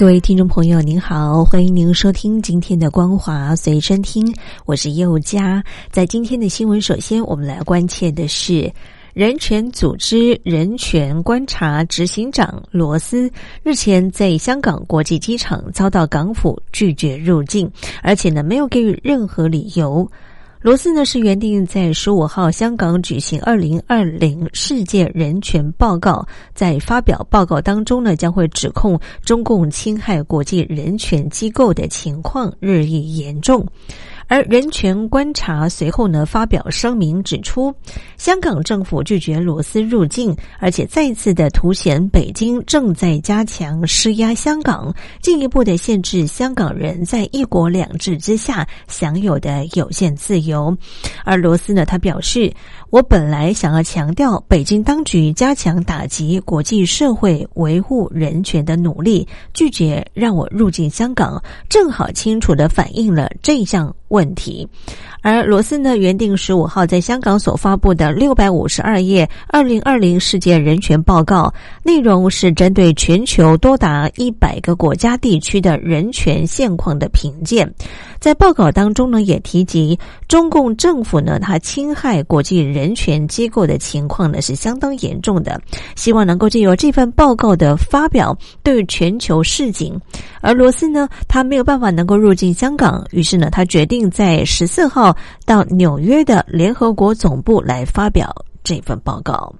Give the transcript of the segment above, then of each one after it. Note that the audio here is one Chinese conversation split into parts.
各位听众朋友，您好，欢迎您收听今天的光华随身听，我是佑佳。在今天的新闻，首先我们来关切的是人权组织人权观察执行长罗斯日前在香港国际机场遭到港府拒绝入境，而且呢没有给予任何理由。罗斯呢是原定在十五号香港举行二零二零世界人权报告，在发表报告当中呢，将会指控中共侵害国际人权机构的情况日益严重。而人权观察随后呢发表声明指出，香港政府拒绝罗斯入境，而且再次的凸显北京正在加强施压香港，进一步的限制香港人在一国两制之下享有的有限自由。而罗斯呢，他表示。我本来想要强调北京当局加强打击国际社会维护人权的努力，拒绝让我入境香港，正好清楚的反映了这项问题。而罗斯呢，原定十五号在香港所发布的六百五十二页二零二零世界人权报告，内容是针对全球多达一百个国家地区的人权现况的评鉴。在报告当中呢，也提及中共政府呢，它侵害国际人权机构的情况呢是相当严重的。希望能够借由这份报告的发表，对全球示警。而罗斯呢，他没有办法能够入境香港，于是呢，他决定并在十四号到纽约的联合国总部来发表这份报告。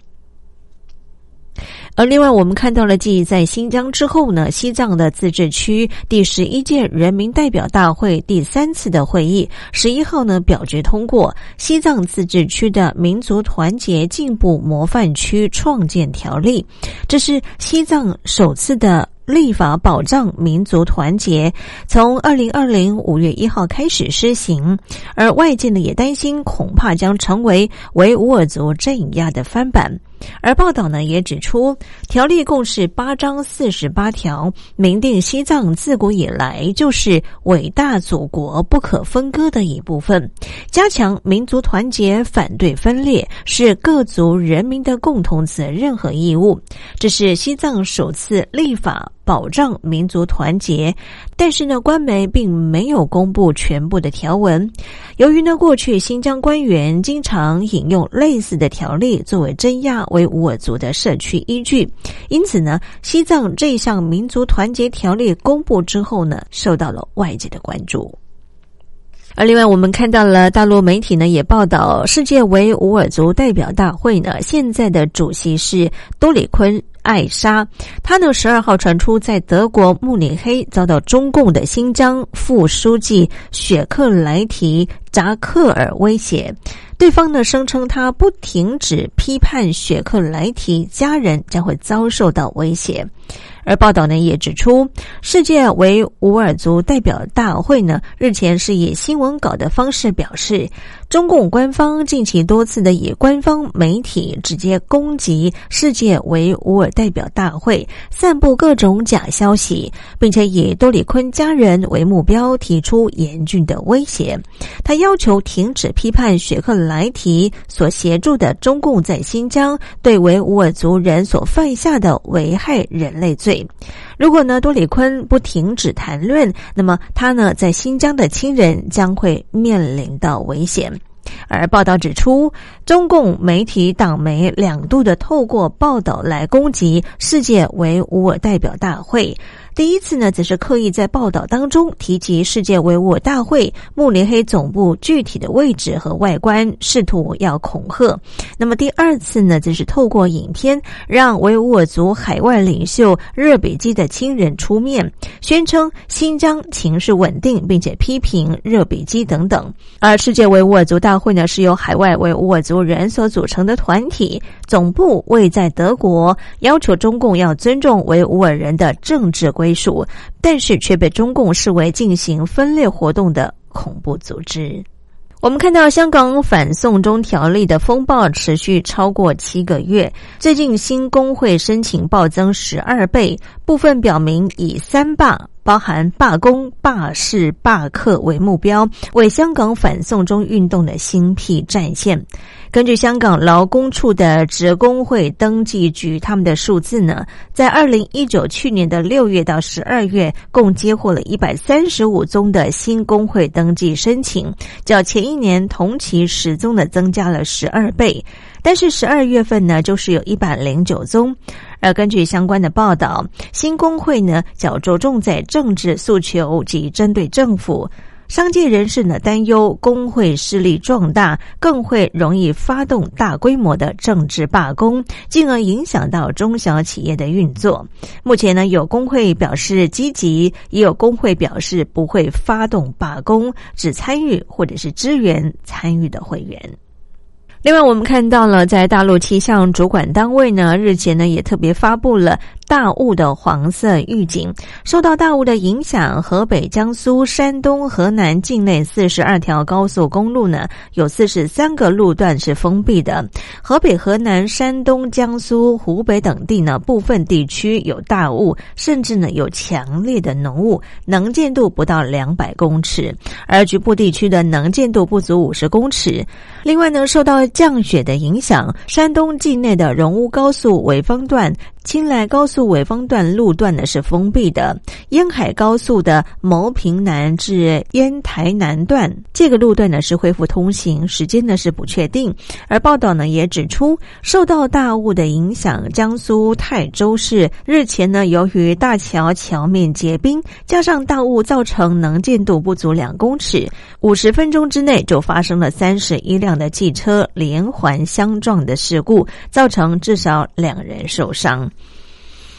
而另外，我们看到了，继在新疆之后呢，西藏的自治区第十一届人民代表大会第三次的会议，十一号呢表决通过西藏自治区的民族团结进步模范区创建条例，这是西藏首次的。立法保障民族团结，从二零二零五月一号开始施行，而外界呢也担心，恐怕将成为维吾尔族镇压的翻版。而报道呢也指出，条例共是八章四十八条，明定西藏自古以来就是伟大祖国不可分割的一部分，加强民族团结，反对分裂，是各族人民的共同责任和义务。这是西藏首次立法。保障民族团结，但是呢，官媒并没有公布全部的条文。由于呢，过去新疆官员经常引用类似的条例作为镇压维吾尔族的社区依据，因此呢，西藏这项民族团结条例公布之后呢，受到了外界的关注。而另外，我们看到了大陆媒体呢也报道，世界维吾尔族代表大会呢现在的主席是多里坤。艾莎，他呢十二号传出在德国慕尼黑遭到中共的新疆副书记雪克莱提扎克尔威胁，对方呢声称他不停止批判雪克莱提家人将会遭受到威胁。而报道呢也指出，世界维吾尔族代表大会呢日前是以新闻稿的方式表示。中共官方近期多次的以官方媒体直接攻击世界维吾尔代表大会，散布各种假消息，并且以多里坤家人为目标，提出严峻的威胁。他要求停止批判雪克莱提所协助的中共在新疆对维吾尔族人所犯下的危害人类罪。如果呢多里坤不停止谈论，那么他呢在新疆的亲人将会面临到危险。而报道指出，中共媒体党媒两度的透过报道来攻击世界维吾尔代表大会。第一次呢，则是刻意在报道当中提及世界维吾尔大会慕尼黑总部具体的位置和外观，试图要恐吓。那么第二次呢，则是透过影片让维吾尔族海外领袖热比基的亲人出面，宣称新疆情势稳定，并且批评热比基等等。而世界维吾尔族大会呢，是由海外维吾尔族人所组成的团体，总部位在德国，要求中共要尊重维吾尔人的政治规。属，但是却被中共视为进行分裂活动的恐怖组织。我们看到香港反送中条例的风暴持续超过七个月，最近新工会申请暴增十二倍，部分表明以三霸。包含罢工、罢市、罢课为目标，为香港反送中运动的新辟战线。根据香港劳工处的职工会登记局他们的数字呢，在二零一九去年的六月到十二月，共接获了一百三十五宗的新工会登记申请，较前一年同期十宗的增加了十二倍。但是十二月份呢，就是有一百零九宗。而根据相关的报道，新工会呢较着重在政治诉求及针对政府。商界人士呢担忧工会势力壮大，更会容易发动大规模的政治罢工，进而影响到中小企业的运作。目前呢，有工会表示积极，也有工会表示不会发动罢工，只参与或者是支援参与的会员。另外，我们看到了，在大陆气象主管单位呢，日前呢也特别发布了。大雾的黄色预警，受到大雾的影响，河北、江苏、山东、河南境内四十二条高速公路呢，有四十三个路段是封闭的。河北、河南、山东、江苏、湖北等地呢，部分地区有大雾，甚至呢有强烈的浓雾，能见度不到两百公尺，而局部地区的能见度不足五十公尺。另外呢，受到降雪的影响，山东境内的荣乌高速潍坊段。青莱高速潍坊段路段呢是封闭的，烟海高速的牟平南至烟台南段这个路段呢是恢复通行，时间呢是不确定。而报道呢也指出，受到大雾的影响，江苏泰州市日前呢由于大桥桥面结冰，加上大雾造成能见度不足两公尺，五十分钟之内就发生了三十一辆的汽车连环相撞的事故，造成至少两人受伤。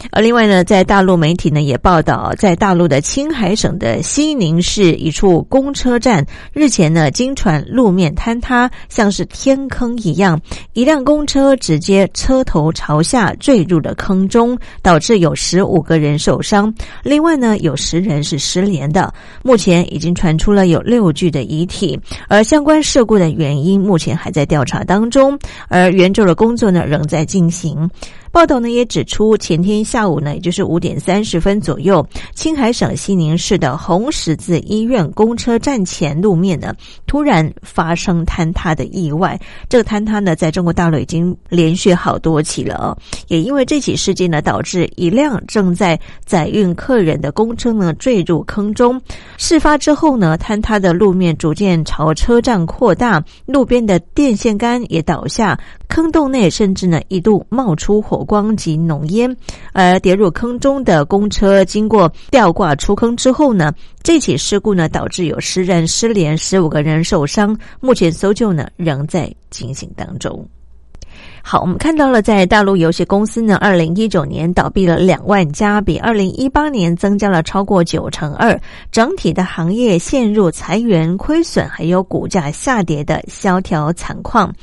而另外呢，在大陆媒体呢也报道，在大陆的青海省的西宁市一处公车站，日前呢经传路面坍塌，像是天坑一样，一辆公车直接车头朝下坠入了坑中，导致有十五个人受伤。另外呢，有十人是失联的，目前已经传出了有六具的遗体，而相关事故的原因目前还在调查当中，而援救的工作呢仍在进行。报道呢也指出，前天下午呢，也就是五点三十分左右，青海省西宁市的红十字医院公车站前路面呢，突然发生坍塌的意外。这个坍塌呢，在中国大陆已经连续好多起了哦。也因为这起事件呢，导致一辆正在载运客人的公车呢坠入坑中。事发之后呢，坍塌的路面逐渐朝车站扩大，路边的电线杆也倒下。坑洞内甚至呢一度冒出火光及浓烟，而跌入坑中的公车经过吊挂出坑之后呢，这起事故呢导致有十人失联，十五个人受伤，目前搜救呢仍在进行当中。好，我们看到了，在大陆游戏公司呢，二零一九年倒闭了两万家，比二零一八年增加了超过九成二，整体的行业陷入裁员、亏损，还有股价下跌的萧条惨况。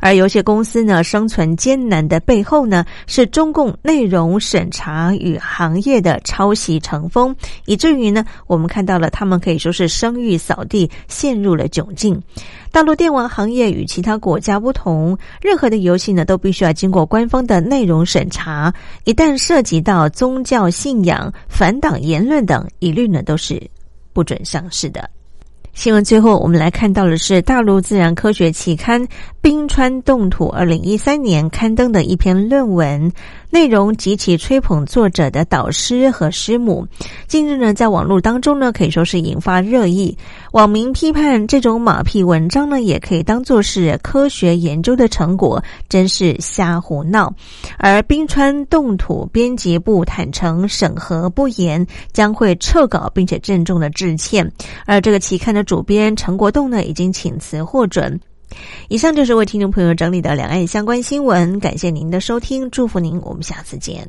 而游戏公司呢，生存艰难的背后呢，是中共内容审查与行业的抄袭成风，以至于呢，我们看到了他们可以说是声誉扫地，陷入了窘境。大陆电玩行业与其他国家不同，任何的游戏呢都必须要经过官方的内容审查，一旦涉及到宗教信仰、反党言论等，一律呢都是不准上市的。新闻最后，我们来看到的是大陆自然科学期刊《冰川冻土》二零一三年刊登的一篇论文。内容极其吹捧作者的导师和师母。近日呢，在网络当中呢，可以说是引发热议。网民批判这种马屁文章呢，也可以当做是科学研究的成果，真是瞎胡闹。而冰川冻土编辑部坦诚审核不严，将会撤稿，并且郑重的致歉。而这个期刊的主编陈国栋呢，已经请辞获准。以上就是为听众朋友整理的两岸相关新闻，感谢您的收听，祝福您，我们下次见。